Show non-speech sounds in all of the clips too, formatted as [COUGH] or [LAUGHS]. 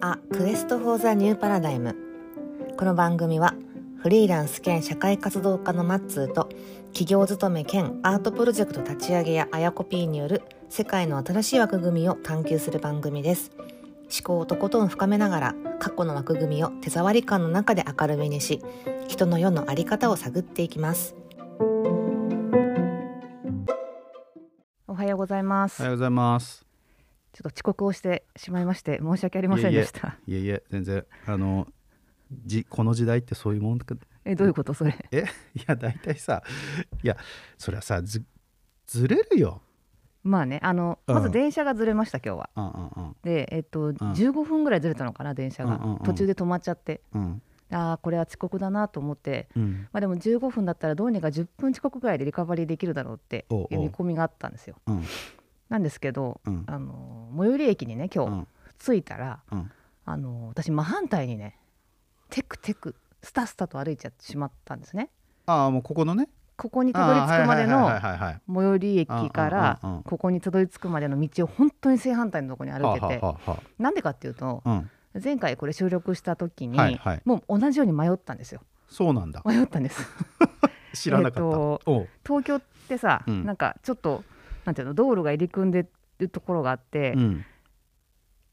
あ Quest for the New Paradigm。この番組はフリーランス兼社会活動家のマッツーと企業勤め兼アートプロジェクト立ち上げやあやこ P による世界の新しい枠組みを探求する番組です。思考をとことん深めながら過去の枠組みを手触り感の中で明るみにし人の世のあり方を探っていきます。ございます。おはようございます。ちょっと遅刻をしてしまいまして申し訳ありませんでした。いえいえ全然あのじこの時代ってそういうもんか。えどういうこと？それ。え [LAUGHS] いや大体さいやそれはさずずれるよ。まあねあのうん。まず電車がずれました今日は。うんうんでえっと、15分ぐらいずれたのかな電車が、うんうんうん。途中で止まっちゃって。うんうんああこれは遅刻だなと思って。うん。まあでも15分だったらどうにか10分遅刻ぐらいでリカバリーできるだろうっておうおう。いう見込みがあったんですよ。うん。なんですけど、うん。あの最寄り駅にね今日うん。着いたら、うん。あの私真反対にねテクテクスタスタと歩いちゃってしまったんですね。ああもうここのね？ここにたどり着くまでの最寄り駅からここにたどり着くまでの道を本当に正反対のところに歩いてて。なんでかっていうとあうん前回これ収録した時に、はいはい。もう同じように迷ったんですよ。そうなんだ。迷ったんです。[LAUGHS] 知らなかった。えっとおう。東京ってさ、うん。なんかちょっとなんていうの道路が入り組んでるところがあって、うん。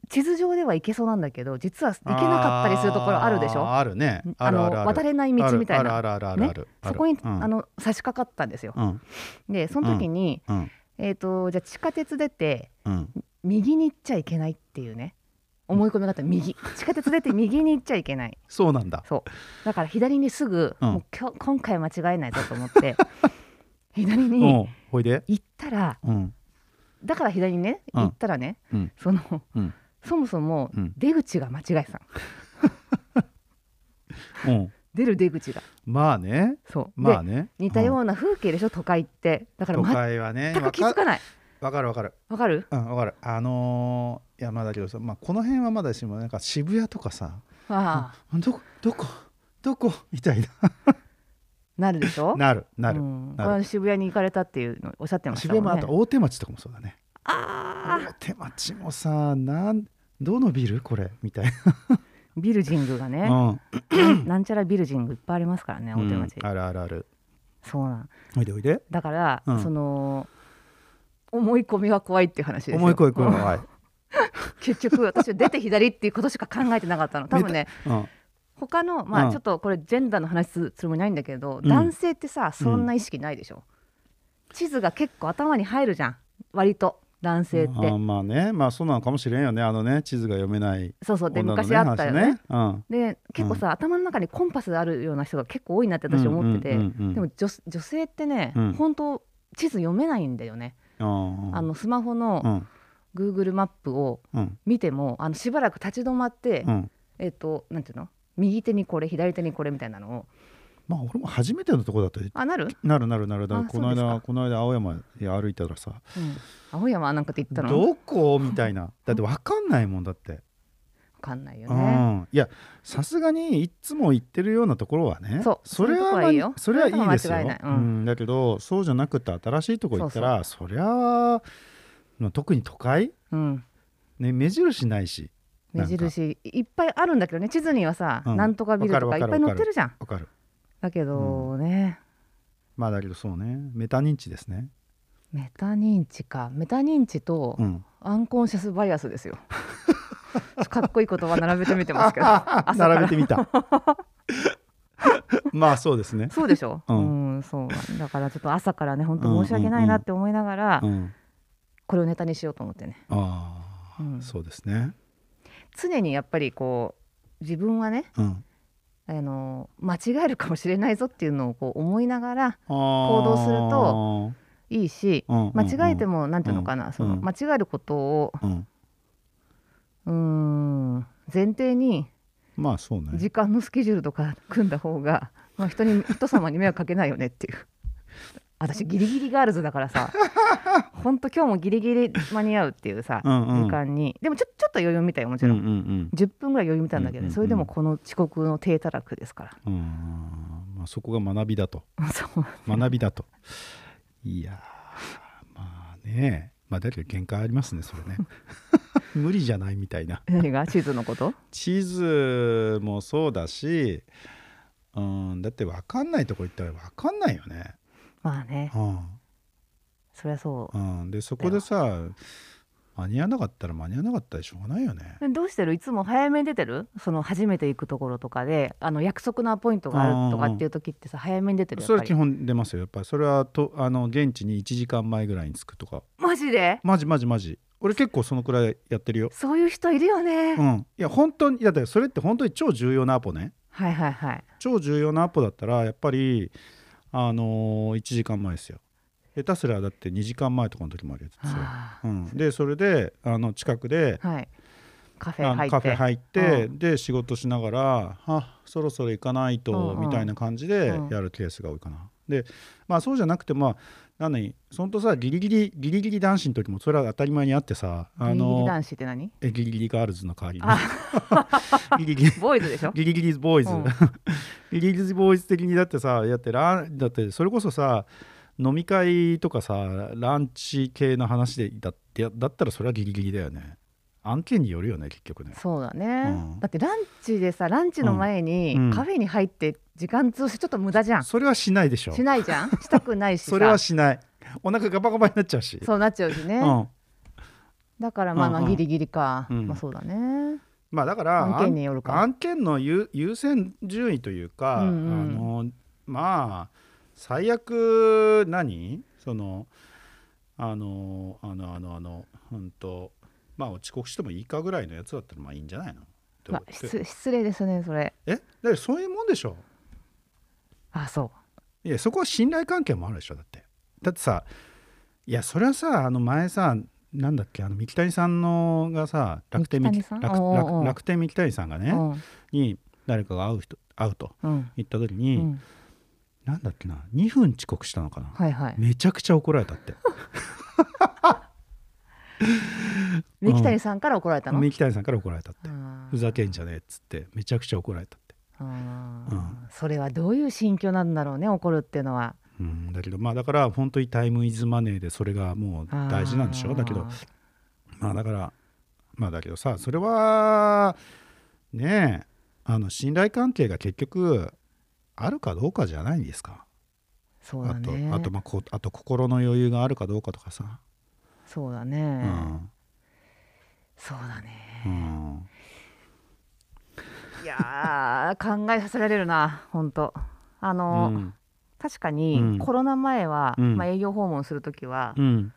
地図上では行けそうなんだけど実は行けなかったりするところあるでしょ？あるね。ああのるある。ある渡れない道みたいな。あるあるあるあるある。そこに、うん。あの差し掛かったんですよ。うん。でその時に、うん。えー、とじゃあ地下鉄出てうん。右に行っちゃいけないっていうね思い込みがあった右 [LAUGHS] 地下鉄出て右に行っちゃいけないそうなんだ。そうだから左にすぐ、うんもう今日今回間違えないぞと思って [LAUGHS] 左うに。行ったらうんだから左にねうん行ったらね、うんその、うんそもそもうん出口が間違えてたのうん。出る出口がまあね。そう、まあね。で似たような風景でしょ都会ってだから都全会はね。く気づかないわかるわかる。わかる？うんわかる。あのーいやまあだけどさ、まあこの辺はまだしもなんか渋谷とかさ、ああ。どこどこどこ？[LAUGHS] みたいな。なるでしょ？[LAUGHS] なるなる。うん、なる。渋谷に行かれたっていうのおっしゃってました渋谷もあと大手町とかもそうだね。あ大手町もさ、なんどのビル？これ？みたいあビルジングがね、な。[COUGHS] なんちゃらビルジングいっぱいありますからねうん。大手町、うんあるあるある。そうなん。おいでおいで。だから、うん。その思い込みが怖いっていう話ですよ。思い込み怖い。[LAUGHS] 結局私は出て左っていうことしか考えてなかったの。多分ねうん。他のまうん。あちょっとこれジェンダーの話するつもりないんだけど、ん。男性ってさそんな意識ないでしょ、地図が結構頭に入るじゃん。割と男性って、あーまあね。まあそうなのかもしれんよね。あのね地図が読めないそうそう。で昔あったよね。話うん。で結構さ、頭の中にコンパスあるような人が結構多いなって私思ってて、うんうんうんうんでも女女性ってね、うん。本当地図読めないんだよね、うんあのスマホうのん Google マップをうん。見てもあのしばらく立ち止まって、うん。えっ、となんていうの？右手にこれ左手にこれみたいなのを。まあ俺も初めてのとこだとあなる、なるなるなる。だこの間この間青山へ歩いたらさうん、青山なんかって言ったの？どこ？みたいな。だって分かんないもんだって、わかんないようね、ん。いやさすがにいっつも行ってるようなところはねそう。それはそういうとこはいいよ。それはいいですよ。うん。だけどそうじゃなくて新しいとこ行ったらそりゃあ特に都会？うん、ね目印ないし。目印いっぱいあるんだけどね。地図にはさ、うん。なんとかビルとわかいっぱい載ってるじゃん。わかる。だけどね、まあだけどそうね。メタ認知ですね。メタ認知か。メタ認知とうん。アンコンシャスバイアスですよ。[LAUGHS] かっこいい言葉並べてみてますけど。[LAUGHS] 並べてみた。[LAUGHS] まあそうですね。そうでしょ、ううんんそうだからちょっと朝からね本当申し訳ないなって思いながら、うんこれをネタにしようと思ってね。ああ、うん。そうですね。常にやっぱりこう自分はねうん。あの間違えるかもしれないぞっていうのをこう思いながら行動するといいし間違えてもなんていうのかな、うん。そのうん。間違えることをうん前提にまあそうね。時間のスケジュールとか組んだ方が、まあ、人に人様に迷惑かけないよねっていう。[LAUGHS] 私ギリギリガールズだからさほんと今日もギリギリ間に合うっていうさ、うんうん。時間に。でもちょちょっと余裕みたいよもちろん、うんうん10分ぐらい余裕見たんだけど、うんうんうん。それでもこの遅刻の低たらくですから。うん。うんまあそこが学びだと。[LAUGHS] そう。学びだと。いやーまあね。まあだけど限界ありますねそれね。[LAUGHS] 無理じゃないみたいな。何が？地図のこと？地図もそうだしうんだって分かんないとこ行ったら分かんないよね。まあね。うんそりゃそう。うん、でそこでさ間に合わなかったら間に合わなかったでしょうがないよね。でどうしてる？いつも早めに出てる？その初めて行くところとかで。あの約束のアポイントがあるとかっていう時ってさ早めに出てるそれは基本出ますよ。やっぱりそれはとあの現地に1時間前ぐらいに着くとか。マジで？マジマジマジ。俺結構そのくらいやってるよ。そういう人いるよね、うん、いや本当にだってそれって本当に超重要なアポね。はいはいはい。超重要なアポだったらやっぱりあのー、1時間前ですよ下手すらだって2時間前とかの時もあるやつですよ。あ。うん、でそれであの近くでーはい。カフェ入って。で仕事しながらあそろそろ行かないと、みたいな感じでうんやるケースが多いかな。でまあそうじゃなくてまあ何そんとさギリギリギリギリ男子の時もそれは当たり前にあってさあギリギリの男子って何？えギリギリガールズの代わりに。あ。[LAUGHS] ギリギリボーイズでしょ？ギリギリボーイズ、うん。[LAUGHS] ギリギリボーイズ的にだってさやってランだってそれこそさ飲み会とかさランチ系の話でだってだったらそれはギリギリだよね。案件によるよね結局ね。そうだね、うん。だってランチでさランチの前にうん。カフェに入って時間通してちょっと無駄じゃん、それはしないでしょ。しないじゃん。[LAUGHS] したくないしさ。それはしない。お腹ガバガバになっちゃうし。そうなっちゃうしね、うん、だからまあまうんうん。あギリギリか、うん。まあそうだね。まあだから案件によるか。案件の優優先順位というか、うんうん。あのまあ最悪何？そのあのあのあのあのうんとまあ遅刻してもいいかぐらいのやつだったらまあいいんじゃないの？まあ、失失礼ですねそれ。え？だからそういうもんでしょ？あそいやそこは信頼関係もあるでしょだって。だってさいやそれはさあの前さなんだっけあの三木谷さんのがさ楽天三木楽天三木谷さんがう、ね、うん。に誰かが会う人会うとうん。言った時うに、ん、なんだっけな2分遅刻したのかな。はいはい。めちゃくちゃ怒られたって。[LAUGHS] 三木谷さんから怒られたの、三木谷さんから怒られたって。ふざけんじゃねえっつってめちゃくちゃ怒られたって。うん。それはどういう心境なんだろうね怒るっていうのは。うん。だけどまあだから本当にタイムイズマネーでそれがもう大事なんでしょ？だけどまあだからまあだけどさそれはねえあの信頼関係が結局あるかどうかじゃないんですか？そうだあとねあとまあこあと心の余裕があるかどうかとかさ、そうだうね、ん。そうだね。うん、いやー考えさせられるな本当あうの、ん。確かに、うん。コロナ前は、うん。まあ、営業訪問する時は、うん。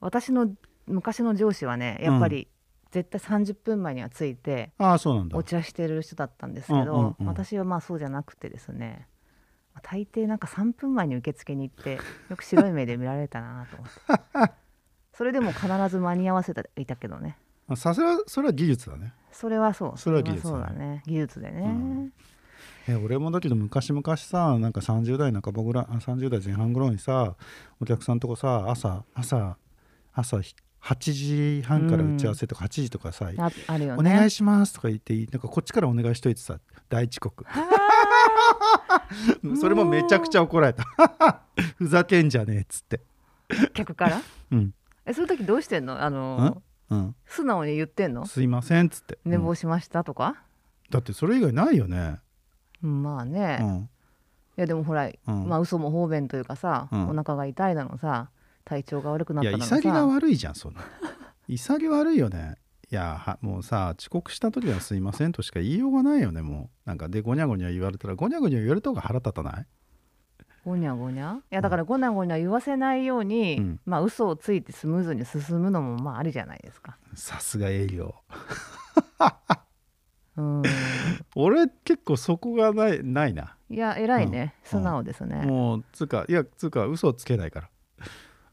私の昔の上司はねやっぱり絶対30分前には着いてああそうなんだ。お茶してる人だったんですけど、私はまあそうじゃなくてですね。大抵なんか3分前に受付に行ってよく白い目で見られたなと思って。[LAUGHS] それでも必ず間に合わせていたけどね。あさすがそれは技術だね。それはそう。それは技術そうだねだね。技術でね、うん。え俺もだけど昔々さなんか30代半ばぐらいあ30代前半ぐらいにさお客さんとこさ朝朝朝ひ8時半から打ち合わせとか8時とかさ、ああるよね。お願いしますとか言ってなんかこっちからお願いしといてさ大遅刻 [LAUGHS] それもめちゃくちゃ怒られた。[LAUGHS] ふざけんじゃねえっつって。客から？[LAUGHS] うん。えそういう時どうしてんの？あのうん？素直に言ってんの？すいませんっつって、うん。寝坊しましたとか、だってそれ以外ないよね。うんまあね、いうん。やでもほら、うん。まあ嘘も方便というかさ、うん。お腹が痛いなのさ体調が悪くなっいやたのさ。潔が悪いじゃんそんな。潔悪いよね。いやはもうさ遅刻した時はすいませんとしか言いようがないよねもう。なんかでゴニャゴニャ言われたらゴニャゴニャ言われた方が腹立たない？ごにゃごにゃ？いやだからごにゃごにゃ言わせないように、うん。まあ嘘をついてスムーズに進むのもまあありじゃないですか。さすが営業。[LAUGHS] うん。俺結構そこがないないな。いや偉いね、うん。素直ですね、もうつうかいやつうか嘘つけないから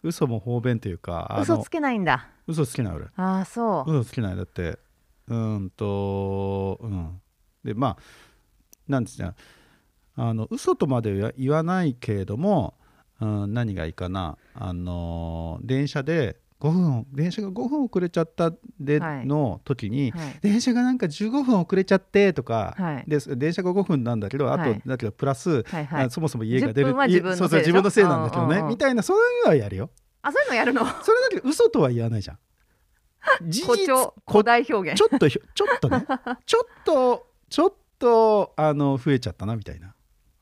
嘘も方便というか嘘つけないんだ。嘘つけない俺ああそう、嘘つけない。だってうーんとうん。でまあなんですねあの嘘とまでは言わないけれども、うん、何がいいかな。あの電車で5分電車が5分遅れちゃったではい。の時に、はい。電車がなんか15分遅れちゃってとか、はい。で電車が5分なんだけどあと、はい。だけどプラス、はいはい。あそもそも家が出る10分は自分のせいでしょ？そうそう自分のせいなんだけどね、うんうんうんみたいなそういうのはやるよ。あそういうのやるの？それだけど嘘とは言わないじゃん。事誇張こ古代表現。ちょっとちょっとね。ちょっとちょっとあの増えちゃったなみたいな、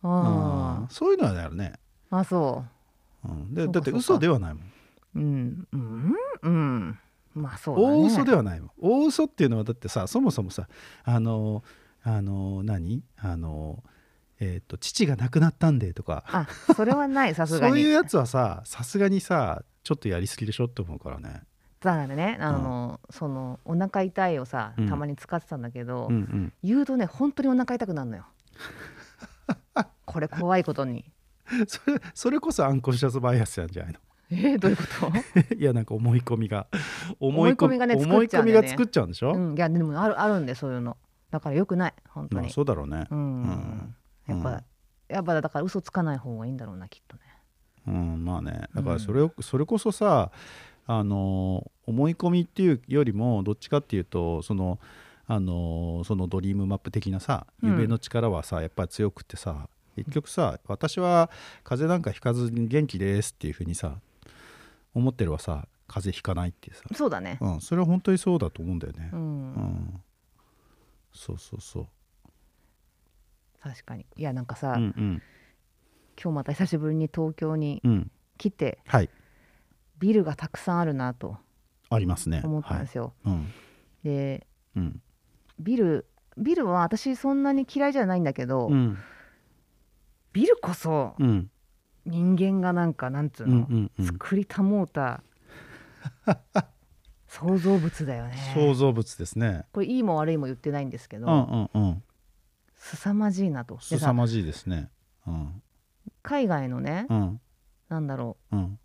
あうん。そういうのはやるね、ああそうん、でだって嘘ではないもん、ううんうんうん。まあそうだね。大嘘ではないもん大嘘っていうのはだってさそもそもさあのあの何？あのえっ、と父が亡くなったんでとか。あそれはないさすがに。そういうやつはささすがにさちょっとやりすぎでしょって思うからね。だからねあの、そのお腹痛いをさうん。たまに使ってたんだけど、うんうん。言うとね本当にお腹痛くなるのよ。[LAUGHS] これ怖いことに。それそれこそアンコンシャスバイアスなんじゃないの？えー、どういうこと？[LAUGHS] いやなんか思い込みが。思い込みがね思い作っちゃうんだよね。込みが作っちゃうんでしょ、うん、いやでもあるあるんでそういうの。だからよくない。本当まあに、そうだろうね。うん、うん。やっぱ、うん。やっぱだから嘘つかない方がいいんだろうなきっとね。うんまあね。だからそれを、それこそさあの思い込みっていうよりもどっちかっていうとそのあのそのドリームマップ的なさうん。夢の力はさ、やっぱり強くってさ結局さ私は風邪なんかひかずに元気ですっていうふうにさ思ってるはさ風邪ひかないってさ、そうだね。うん、それは本当にそうだと思うんだよね。う、ん、うん。そうそうそう。確かに。いやなんかさ、うんうん。今日また久しぶりに東京にうん。来てはい。ビルがたくさんあるなとありますね。思ったんですよ、はい。うん。でうん。ビルビルは私そんなに嫌いじゃないんだけど、うん。ビルこそうん人間がなんかなんつううんうの、んうん。作りたもうた [LAUGHS] 創造物だよね。創造物ですね。これいいも悪いも言ってないんですけど、うんうんうん。凄まじいなと。凄まじいですね。うん。海外のね、うん。なんだろうん。う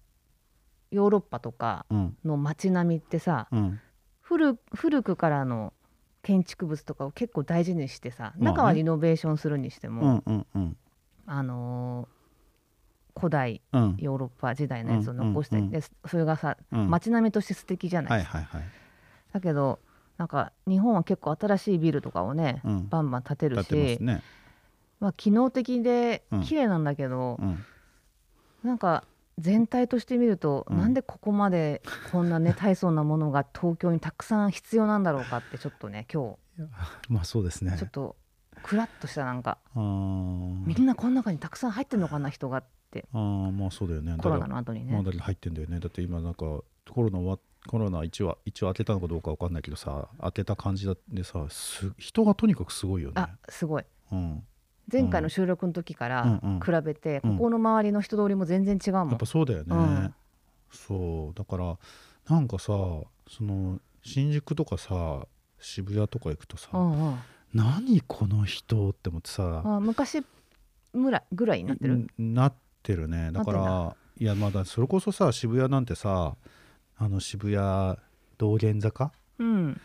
ヨーロッパとかうん。の街並みってさうん。古古くからの建築物とかを結構大事にしてさまあね。中はリノベーションするにしてうも、んうんうん。あのー古代うん。ヨーロッパ時代のやつを残して、でそれがさうん。街並みとして素敵じゃないですか、だけどなんか日本は結構新しいビルとかをね、うん。バンバン建てるし、ね。まあ、機能的でうん。綺麗なんだけど、うん。なんか全体として見ると、うん。なんでここまでこんなね [LAUGHS] 大層なものが東京にたくさん必要なんだろうかってちょっとね今まあそうですね。日ちょっとクラッとしたなんか。みんなこの中にたくさん入ってんのかな人が。って。あーまあそうだよね。コロナだの後にね。まあだ入ってんだよね。だって今なんかコロナはコロナ一応一応開けたのかどうかわかんないけどさ開けた感じでさす人がとにかくすごいよね。あすごい。うん。前回の収録の時からうんうん。比べて、うん。ここの周りの人通りも全然違うもん、やっぱそうだよね、うん。そう。だからなんかさその新宿とかさ渋谷とか行くとさ、うんうん。何この人って思ってさあ昔ぐらいぐらいになってる、んなってるね。だかならいやまだそれこそさ渋谷なんてさあの渋谷道玄坂？うん。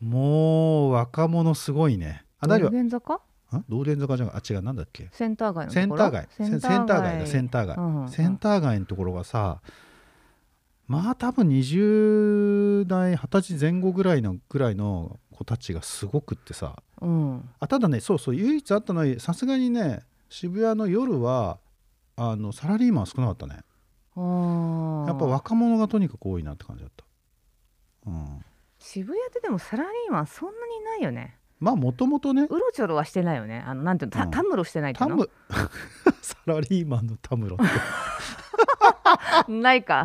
もう若者すごいね。あ道玄坂？ん？道玄坂じゃあ違う。なんだっけ？センター街のところ？センター街。センター街。だ。センター街、うんセンター街のところがさまあ多分20代20歳前後ぐらいのぐらいの子たちがすごくってさ。うん。あただねそうそう唯一あったのはさすがにね渋谷の夜はあのサラリーマン少なかったね。やっぱ若者がとにかく多いなって感じだった。うん。渋谷ってでもサラリーマンそんなにいないよね。まあもともとね。うろちょろはしてないよね。あのなんていうのたうん。たむろしてないっていうの？タム [LAUGHS] サラリーマンのタムロって。ないか。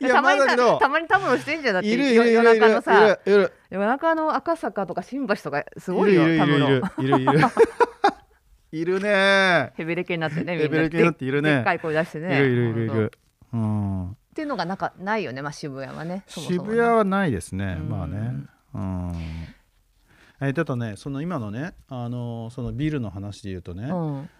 たまにたまにたむろしてんじゃん。だって夜中のさ夜中の赤坂とか新橋とかすごいよいるたむろいるいるいるいるね。ヘベレケになってねヘベレケになっているね。でっかい声出してね。いるいるいるいる。うん。っていうのがなんかないよねまあ渋谷はね渋谷はないですね。うん。まあね。うん。えただねその今のねあのそのビルの話で言うとね、うん。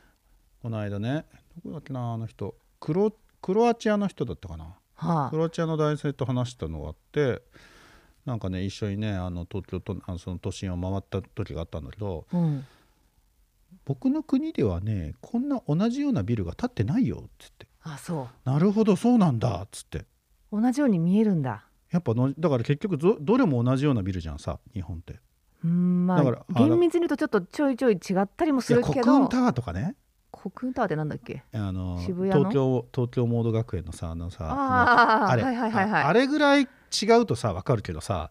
この間ねどこだっけなあの人。クロクロアチアの人だったかな。はクロアチアの男性と話したのがあってなんかね一緒にねあの東京とあのその都心を回った時があったんだけどあうん僕の国ではねこんな同じようなビルが建ってないよっつって。あそなるほどそうなんだっつって。う同じように見えるんだ。やっぱのだから結局どどれも同じようなビルじゃんさ日本って。うんまあだから厳密に言うとちょっとちょいちょい違ったりもするけ国運どタワーとかね。コクーンタワーってなんだっけ？あの渋谷の？東京東京モード学園のさあのさあああれ、はいはいはいはい。ああれぐらい違うとさ分かるけどさ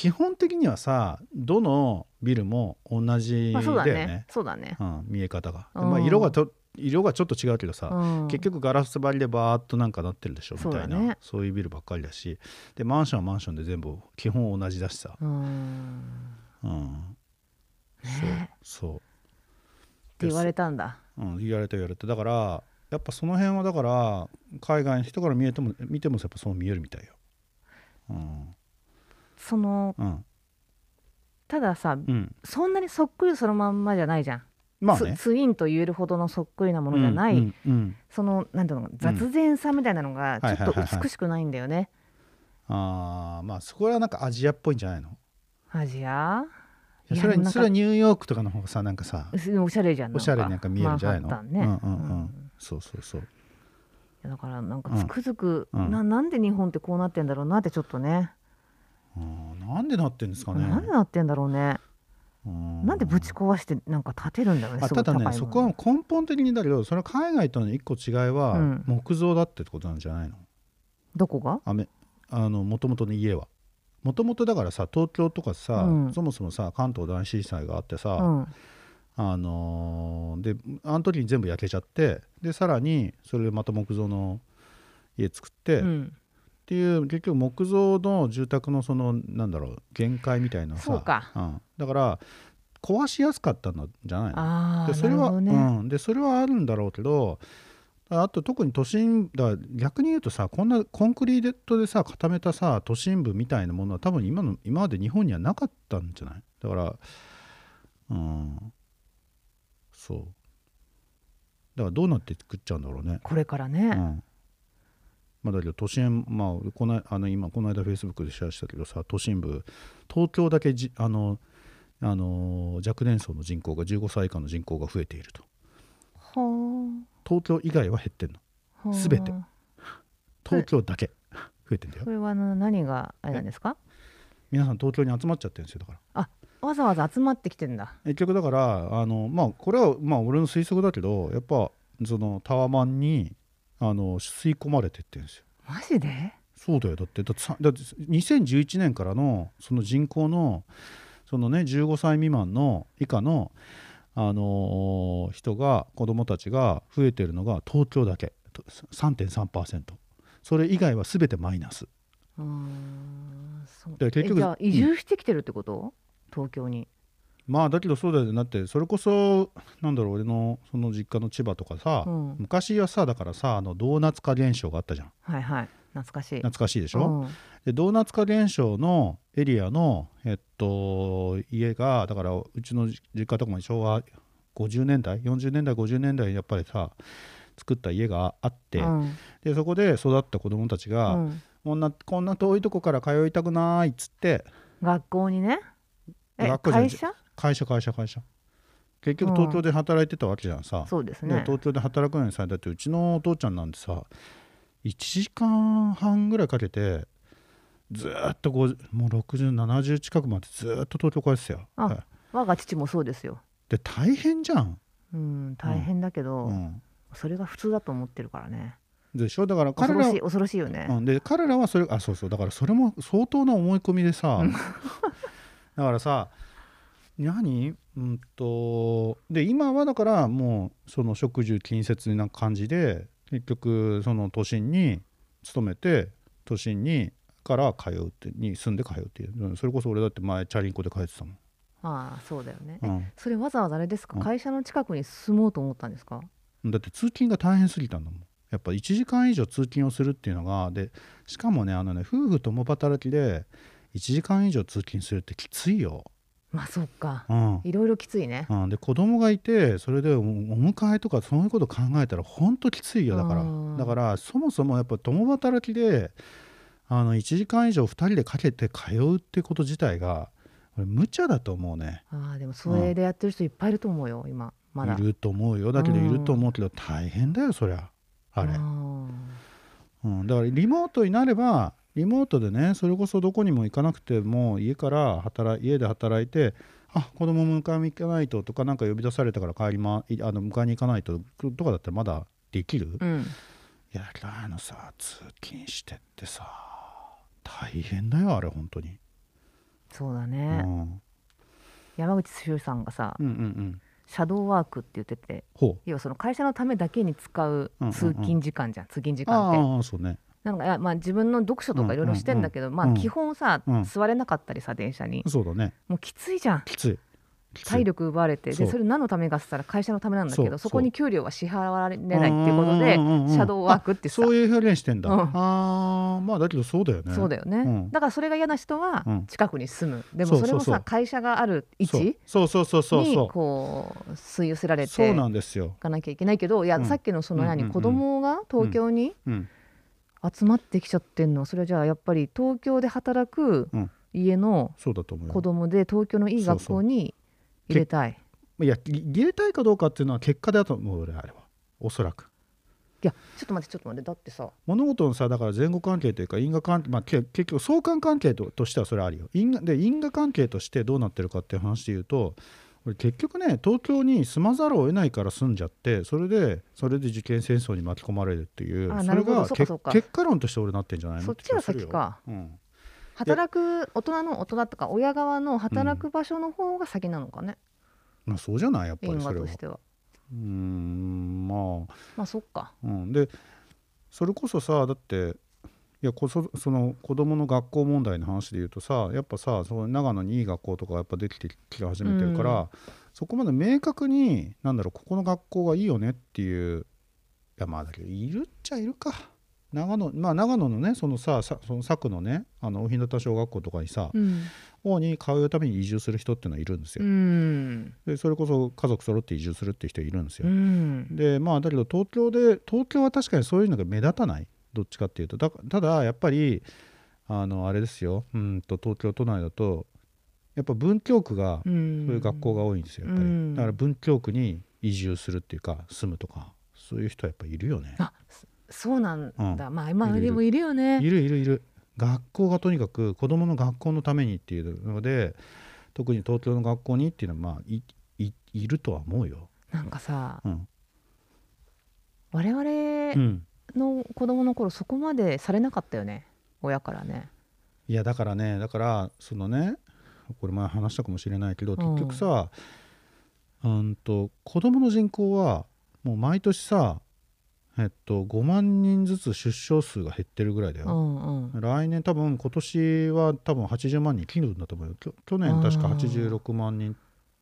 基本的にはさどのビルも同じだよまあそうだね。ね,、そうだね。うん、見え方が、まあ、色がと色がちょっと違うけどさ、うん。結局ガラス張りでバーっとなんかなってるでしょみたいな。そうだねそういうビルばっかりだし。でマンションはマンションで全部基本同じだしさ、うん。うん、ね。そうそう。って言われたんだ。うん、言われた言われた。だからやっぱその辺はだから海外の人から見えても見てもやっぱそう見えるみたいよ。うんそのうん。たださうん、そんなにそっくりそのまんまじゃないじゃん、まあね。ツツインと言えるほどのそっくりなものじゃない、うんうんそのなんていうの雑然さみたいなのがちょっとはいはいはい。はい美しくないんだよね、あーまあそこはなんかアジアっぽいんじゃないの？アジア？いやそれなんかそれはニューヨークとかの方がさなんかさおしゃれじゃん。おしゃれになんか見えるんじゃないの？マンハッタンね、うんうんうん。うん。そうそうそう。だからなんかうんつくづく、うん。ななんで日本ってこうなってんだろうなってちょっとね。うんなんでなってんですかね。なんでなってんだろうね、うん。なんでぶち壊してなんか建てるんだろうねあただねそこは根本的にだけどそれは海外との一個違いはうん。木造だってことなんじゃないの？どこが？アメあの元々の家は。もともとだからさ東京とかさ、うん。そもそもさ関東大震災があってさ、うん。あのーであの時に全部焼けちゃってでさらにそれでまた木造の家作って、っうんていう結局木造の住宅のそのなんだろう限界みたいなさ。そうか。ん、だから壊しやすかったんじゃないの。でそれは、ね、うん、でそれはあるんだろうけどあと特に都心だ逆に言うとさこんなコンクリートでさ固めたさ都心部みたいなものは多分今の今まで日本にはなかったんじゃない？だからうん。そう。だからどうなって作っちゃうんだろうね。これからね、うんまあ、だけど都心まあこのあの今この間フェイスブックでシェアしたけどさ都心部東京だけじあのあの若年層の人口が15歳以下の人口が増えていると。は東京以外は減ってんの。あはあ。全て。東京だけ増えてんだよ。それは何があれなんですか？皆さん東京に集まっちゃってるんですよだから。わざわざ集まってきてんだ。結局だからあのまあこれはまあ俺の推測だけどやっぱそのタワマンにあの吸い込まれてってるんですよ。マジで？そうだよ。だってだってさだって2011年からのその人口のそのね15歳未満の以下の、あのー人が子供たちが増えてるのが東京だけ。と3.3%それ以外は全てマイナス。うーんそう。で結局えじゃあ移住してきてるってこと、東京にまあだけどそうだよね。だってそれこそなんだろう俺のその実家の千葉とかさ、うん。昔はさだからさあのドーナツ化現象があったじゃん。はいはい。懐かしい。懐かしいでしょ、うん。でドーナツ化現象のエリアの、えっと、家がだからうちの実家とかも昭和50年代40年代50年代にやっぱりさ作った家があって、うん。でそこで育った子供たちが、うん。こんなこんな遠いとこから通いたくないっつって学校にね。え学校会社？会社会社会社。結局うん。東京で働いてたわけじゃんさ、そうですね。で東京で働くのにさだってうちのお父ちゃんなんてさ1時間半ぐらいかけてずーっともう6070近くまでずーっと東京帰ってたよ、あはい。我が父もそうですよ。で大変じゃん、うん大変だけど、うん、それが普通だと思ってるからね。でしょ？だから彼らは恐ろしい恐ろしいよね、うん、で彼らはそれあそうそう。だからそれも相当な思い込みでさうん。[LAUGHS] だからさ何？うんとで今はだからもうその食住近接な感じで結局その都心に勤めて都心にから通うってに住んで通うっていううんそれこそ俺だって前チャリンコで帰ってたもん、ああそうだよね、えうん。それわざわざあれですか、うん。会社の近くに住もうと思ったんですか？だって通勤が大変すぎたんだもん。やっぱ1時間以上通勤をするっていうのがでしかもねあのね夫婦共働きで1時間以上通勤するってきついよ、まあそっか。うん。いろいろきついね。うん、で子供がいてそれでおお迎えとかそういうこと考えたら本当きついよだから。うんだからそもそもやっぱ共働きであの1時間以上2人でかけて通うってこと自体が無茶だと思うね。ああでもそれでやってる人いっぱいいると思うよ今まだ。いると思うよ。だけどうん。いると思うけど大変だよそりゃあれ、うんうん、だからリモートになればリモートでねそれこそどこにも行かなくても家から働い家で働いてあ子供迎えに行かないととかなんか呼び出されたから帰りまいあの迎えに行かないととかだったらまだできる、うん。いやあのさ通勤してってさ大変だよあれ本当に、そうだうね、ん、山口周さんがさ、うんうんうん。シャドーワークって言っててほう。要はその会社のためだけに使ううんうんうん。通勤時間じゃん、通勤時間って。ああそうねなんかまあ自分の読書とかいろいろしてんだけど、まあ基本さ、うん。座れなかったりさ電車に。そうだね。もうきついじゃん。きつい。体力奪われてでそれ何のためかっつったら会社のためなんだけどそこに給料は支払われないっていうことでシャドーワークってさ。そういう表現してんだ、うん。ああまあだけどそうだよね。そうだよね、うん。だからそれが嫌な人はうん。近くに住む、でもそれもそう。そうさ会社がある位置そう。そうそうそうにそう。こう吸い寄せられてそういなんですよ、かなきゃいけないけどいや、うん。さっきのその何、うん子供が東京にうん、集まってきちゃってんのそれはじゃあやっぱり東京で働くうん。家の子供で東京のいい学校に入れたい。いや入れたいかどうかっていうのは結果だと思う俺あれは。おそらく。いやちょっと待ってちょっと待って。だってさ。物事のさだから前後関係というか因果関係、まあ、け結局相関関係ととしてはそれあるよ。因果で因果関係としてどうなってるかっていう話で言うと俺結局ね東京に住まざるを得ないから住んじゃってそれでそれで受験戦争に巻き込まれるっていうそれが結果論として俺なってんじゃないの？そっちが先か。うん、働く大人の大人とか親側の働く場所の方が先なのかね、まあそうじゃない？やっぱ因りそれは。果としては。うーんまあ。まあそっか。うん、でそれこそさだっていやこそその子供の学校問題の話で言うとさやっぱさその長野にいい学校とかやっぱできてき始めてるから、うん。そこまで明確になんだろうここの学校がいいよねっていういやまあだけどいるっちゃいるか。長野まあ長野のねそのささその佐久のねあの大日向小学校とかにさうん、王に通うために移住する人っていうのはいるんですうよ、ん。でそれこそ家族揃って移住するっていう人いるんですよ、うん。でまあだけど東京で東京は確かにそういうのが目立たないどっちかっていうと。だただやっぱりあのあれですよ。うんと東京都内だとやっぱ文京区がそういう学校が多いんですよやっぱり、うん。だから文京区に移住するっていうか住むとかそういう人はやっぱいるよね。あそそうなんだ、うん。まあ今でもいるよね。いるいるいる。学校がとにかく子どもの学校のためにっていうので特に東京の学校にっていうのはまあいいいるとは思うよ、なんかさうん。我々うん、の子供の頃そこまでされなかったよね？親からね。いやだからねだからそのねこれ前話したかもしれないけど結局さ、うん、と子供の人口はもう毎年さえっと5万人ずつ出生数が減ってるぐらいだうよ、んうん。来年多分今年は多分80万人切るんだと思うよ。去年確かあー86万人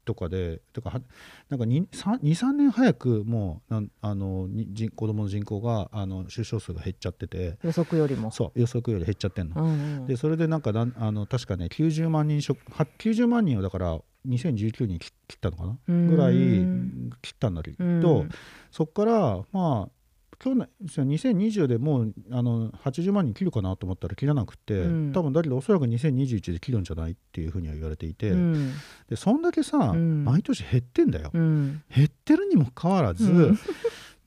とかでとかはなんか23年早くもうなんあのに人子供の人口があの出生数が減っちゃってて。予測よりも。そう予測より減っちゃってんの。うんうん。でそれでなんかなんあの確かね90万人食は90万人をだから2019に切切ったのかな？うん。ぐらい切ったんだけど、うん。そこからまあ去年2020でもうあの80万人切るかなと思ったら切らなくて、うん。多分だけどおそらく2021で切るんじゃないっていうふうには言われていて、うん。でそんだけさ、ん。毎年減ってんだよ、うん。減ってるにもかかわらず、うん。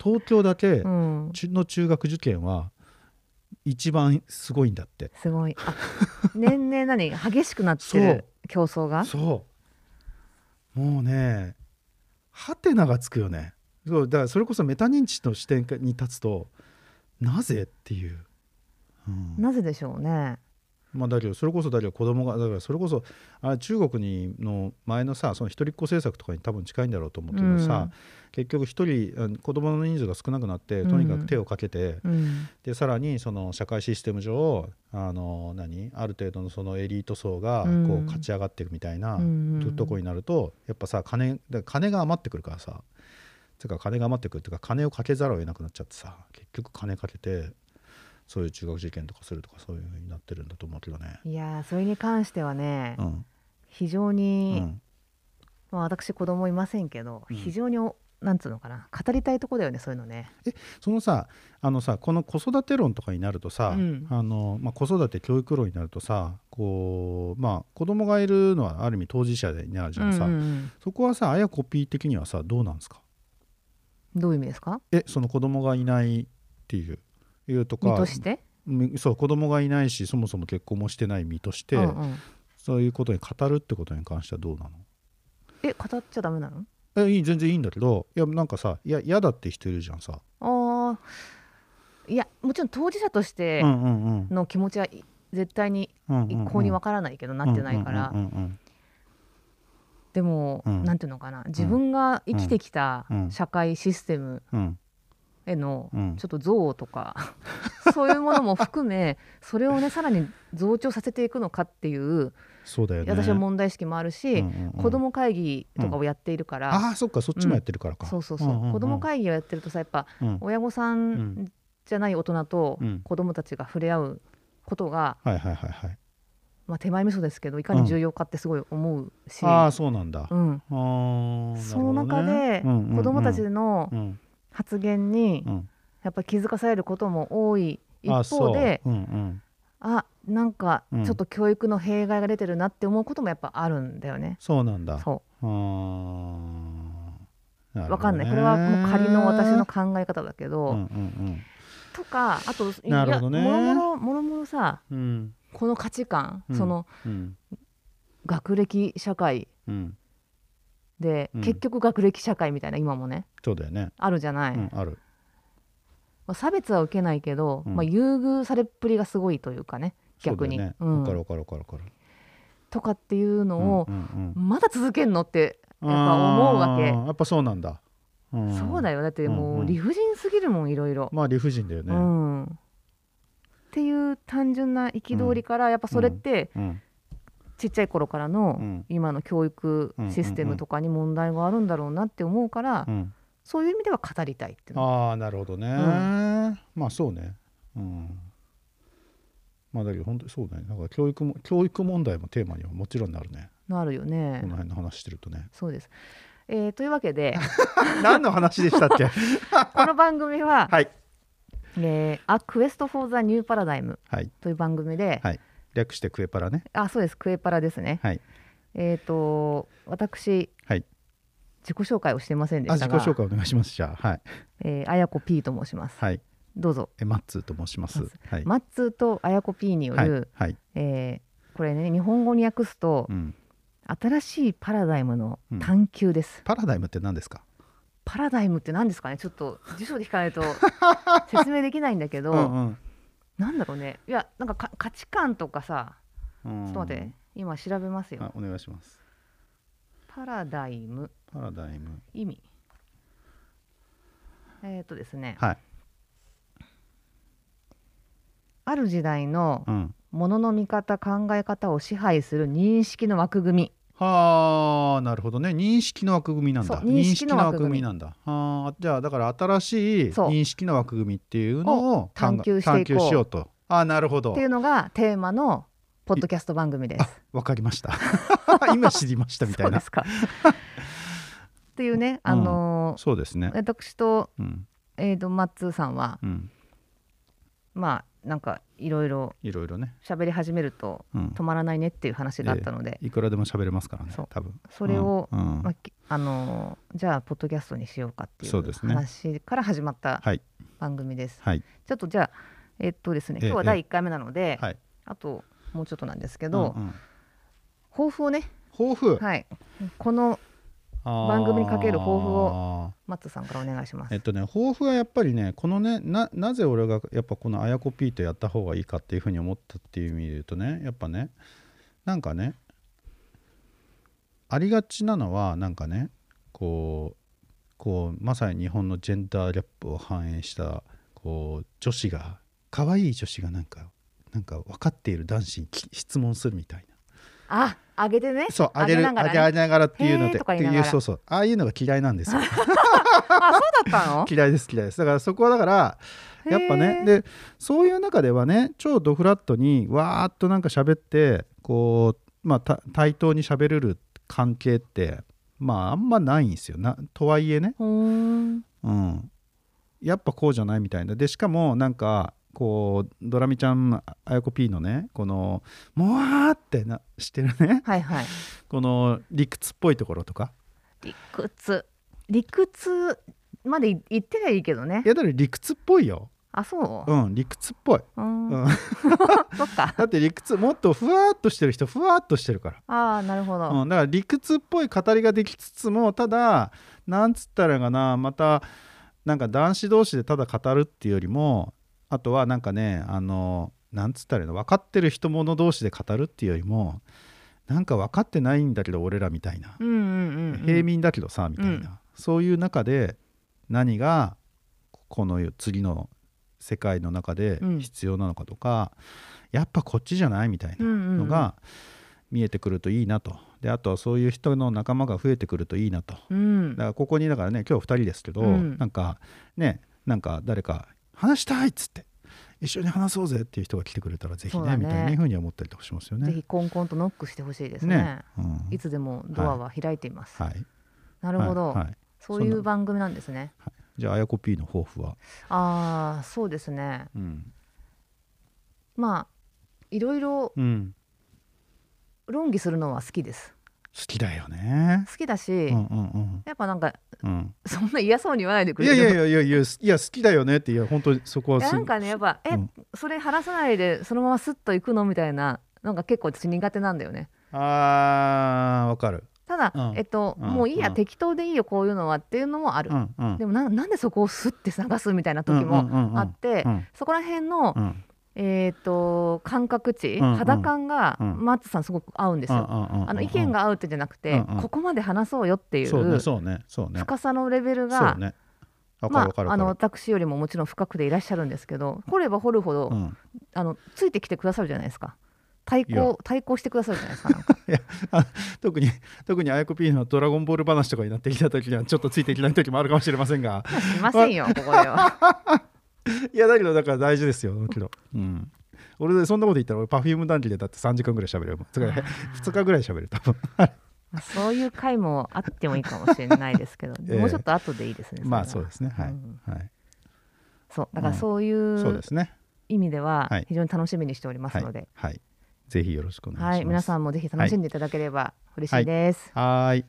東京だけの中学受験は一番すごいんだって。すごい。あ年々何？[LAUGHS] 激しくなってる競争が？そう。もうねハテナがつくよねそうだからそれこそメタ認知の視点に立つとなぜっていう、うん。なぜでしょうね。まあ、だけどそれこそだけど子供がだからそれこそあれ中国にの前のさその一人っ子政策とかに多分近いんだろうと思うけどさ、うん。結局一人子供の人数が少なくなってとにかく手をかけて、うん。でさらにその社会システム上あの何？ある程度のそのエリート層がうん。こう勝ち上がってるみたいなうんとこになるとやっぱさ金だ金が余ってくるからさつうか金が余ってくるっていうか金をかけざるを得なくなっちゃってさ結局金かけてそういう中学受験とかするとかそういう風になってるんだと思うけどね。いやーそれに関してはね、うん。非常うに、ん、まあ、私子供いませんけど、うん。非常におなんつうのかな語りたいとこだよねそういうのね。そのさあのさこの子育て論とかになるとさ、うん。あのまあ、子育て教育論になるとさこうまあ子供がいるのはある意味当事者になるじゃんさ、うんうんうん。そこはさあやコピー的にはさどうなんですか？どういう意味ですか？えその子供がいないっていう。いうとか身として、みそう子供がいないしそもそも結婚もしてない身として、うんうん。そういうことに語るってことに関してはどうなの？え語っちゃダメなの？えいい全然いいんだけどいやなんかさいや嫌だって人いるじゃんさ、あー。いやもちろん当事者としての気持ちはい絶対に一向にわからないけど、なってないから、うんうんうんでも、うん。なんていうのかな自分が生きてきたうん。社会システムうん。へのうん。ちょっと憎悪とか [LAUGHS] そういうものも含めそれをねさらに増長させていくのかっていうそうだよね。私は問題意識もあるし、うんうんうん。子ども会議とかをやっているから、ああそっかそっちもやってるからか、そうそうそう,、んんん子ども会議をやってるとさやっぱうん。親御さんじゃない大人とうん。子どもたちが触れ合うことが、はいはいはいはいまあ、手前味噌ですけどいかに重要かってすごい思うし、ああそうなんだ、うん、あーその中で子どもたちのうん。発言にうん。やっぱ気づかされることも多い一あ方でそう。うんうん。あなんかうん。ちょっと教育の弊害が出てるなって思うこともやっぱあるんだよね。そうなんだ。そう。わかんない。これはもう仮の私の考え方だけど、うんうんとかあといやもろもろもろもろさうんうんこの価値観、うん。そのうん。学歴社会うん。で、うん。結局学歴社会みたいな今もね。そうだよね。あるじゃない、うんある。まあ、差別は受けないけど、う。んまあ、優遇されっぷりがすごいというかね逆にそうだよね。うん。わかるわかるわかるわかる。とかっていうのをまだ続けんのってうんやっぱ思うわけ。やっぱそうなんだ。ん。そうだよ。だってもう理不尽すぎるもんいろいろ。まあ理不尽だようねん、っていう単純な憤りからやっぱそれってうん。ちっちゃい頃からのうん。今の教育システムとかに問題があるんだろうなって思うからうん。そういう意味では語りたいっていうの。ああなるほどね、ん。まあそうね。うん。まあだけど本当にそうね。なんか教育も教育問題もテーマにはもちろんなるね。なるよね。この辺の話してるとね。そうです、えーというわけで。[LAUGHS] 何の話でしたっけ？[LAUGHS] この番組ははい「えー、A Quest for the New Paradigm はい」という番組で、はい。略してクエパラね。あそうです。クエパラですね。はい。えっ、と私はい。自己紹介をしてませんであしたが自己紹介お願いします。じゃあはい。えー、あやこ P と申します。はい。どうぞ。えマッツーと申します。マッツー。とあやこ P によはい。る、はい。えーこれね日本語に訳すと、うん。新しいパラダイムの探求です、パラダイムって何ですか？パラダイムって何ですかね？ちょっと辞書で聞かないと [LAUGHS] 説明できないんだけど、うんなんだろうね。いやなんかか価値観とかさうん。ちょっと待って今調べますよ。あお願いします。パラダイム。パラダイム。意味。えっ、とですね。はい。ある時代のうん。ものの見方考え方を支配する認識の枠組みはあなるほどね。認識の枠組みなんだ。認識の枠組み。なんだ。はあじゃあだから新しい認識の枠組みっていうのを探求していこう。探求しようと。あなるほど。っていうのがテーマのポッドキャスト番組です。あ。わかりました。[LAUGHS] 今知りましたみたいうな。そですか。[LAUGHS] っていうね、あのーそうですね。私と,、うん。えー、とマッツーさんはうん。まあなんかいろいろいろいろね。喋り始めるとうん。止まらないねっていう話があったので、いくらでも喋れますからね多分。それを、うん。うん。まあきあのーじゃあポッドキャストにしようかっていう話から始まったはい。番組です。はい。ちょっとじゃあえっとですねええ今日は第1回目なので、はい。あともうちょっとなんですけど、うんうん。抱負をね、抱負？はい、この番番組にかける抱負をマッツーさんからお願いします。えっとね抱負はやっぱりねこのねななぜ俺がやっぱこのあやこ P とやった方がいいかっていうふうに思ったっていう意味で言うとねやっぱねなんかねありがちなのはなんかねこうこうまさに日本のジェンダーギャップを反映したこう女子が可愛い女子がなんかなんか分かっている男子にき質問するみたいなあ、上げてね。そうあげるあながらね。げながらっていうのでっていうそうそう。ああいうのが嫌いなんですよ。[LAUGHS] あ、そうだったの？[LAUGHS] 嫌いです嫌いです。だからそこはだからやっぱねでそういう中ではね超ドフラットにわーっとなんか喋ってこうまあた対等に喋れる関係ってまああんまないんですよ。なとはいえね。うーん。うん。やっぱこうじゃないみたいな。でしかもなんかこうドラミちゃんあやこ P のねこのもわーってなしてるね。はいはい。この理屈っぽいところとか？理屈、理屈まで言ってりゃいいけどね。い。やだから理屈っぽいよ。あそう？うん理屈っぽい、うーん。うん、[LAUGHS] そっか。だって理屈もっとふわっとしてる人ふわっとしてるから。ああなるほど、うん、だから理屈っぽい語りができつつもただなんつったらかなまたなんか男子同士でただ語るっていうよりもあとはなんかねあのなんつったらいいの分かってる人物同士で語るっていうよりもなんか分かってないんだけど俺らみたいな、うんうんうん、うん、平民だけどさみたいな、うん。そういう中で何がこの次の世界の中でうん。必要なのかとか、やっぱこっちじゃないみたいなうんうんうん。のが見えてくるといいなと。であとはそういう人の仲間が増えてくるといいなと。うん。だからここにだからね今日2人ですけど、うん。なんかねなんか誰か話したいっつって。一緒に話そうぜっていう人が来てくれたらぜひねね。みたいなふうには思ったりとかしますよね。ぜひコンコンとノックしてほしいですね。うん。いつでもドアは開いています、はい、なるほど、はい。はい。そういう番組なんですね。じゃああやこ P の抱負は、ああそうですね。うん。まあいろいろうん、論議するのは好きです好きだよね。好きだし、うんうんやっぱなんかうん。うんそんな嫌そうに言わないでくいれる。やいやいやいやいやいや好きだよねっていや本当にそこはなんかねやっぱえ、うん。それ話さないでそのままスッと行くのみたいななんか結構私苦手なんだよね。あーわかる。ただ、うん。えっと、うん。もういいや、うん。適当でいいよこういうのはっていうのもある、うん。うんでもななんでそこをスッて探すみたいな時もあって、うん。そこら辺の、うんえー、と感覚値、うんうん。肌感が、うん。マッツさんすごく合うんですよ。ああの意見が合うってじゃなくて、うんうん。ここまで話そうよっていそうねうそうねそうね。深さのレベルが、ね。まあ、あの私よりももちろん深くでいらっしゃるんですけど掘れば掘るほど、うん。あのついてきてくださるじゃないですか。対いや。抗対抗してくださるじゃないですかなんか。[LAUGHS] 特に特にあやこ P のドラゴンボール話とかになってきた時にはちょっとついていけない時もあるかもしれませんが。しませんよここでは。[LAUGHS] [LAUGHS] いやだけどだから大事ですよだけどうん。俺でそんなこと言ったら俺パフューム談義でだって3時間ぐらい喋るよつか2日ぐらい喋る多分まあそういう回もあってもいいかもしれないですけど、[LAUGHS] ええ。もうちょっと後でいいですね。まあそうですね。はい、うん。はい。そうだからそういそううですね。意味でははい。非常に楽しみにしておりますので、はい、はい、ぜひよろしくお願いします。はい、皆さんもぜひ楽しんでいただければ嬉しいです。はーい。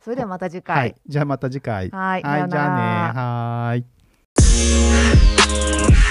それではまた次は回。い。じゃあまた次回。はい。じゃあね。はーい Yeah.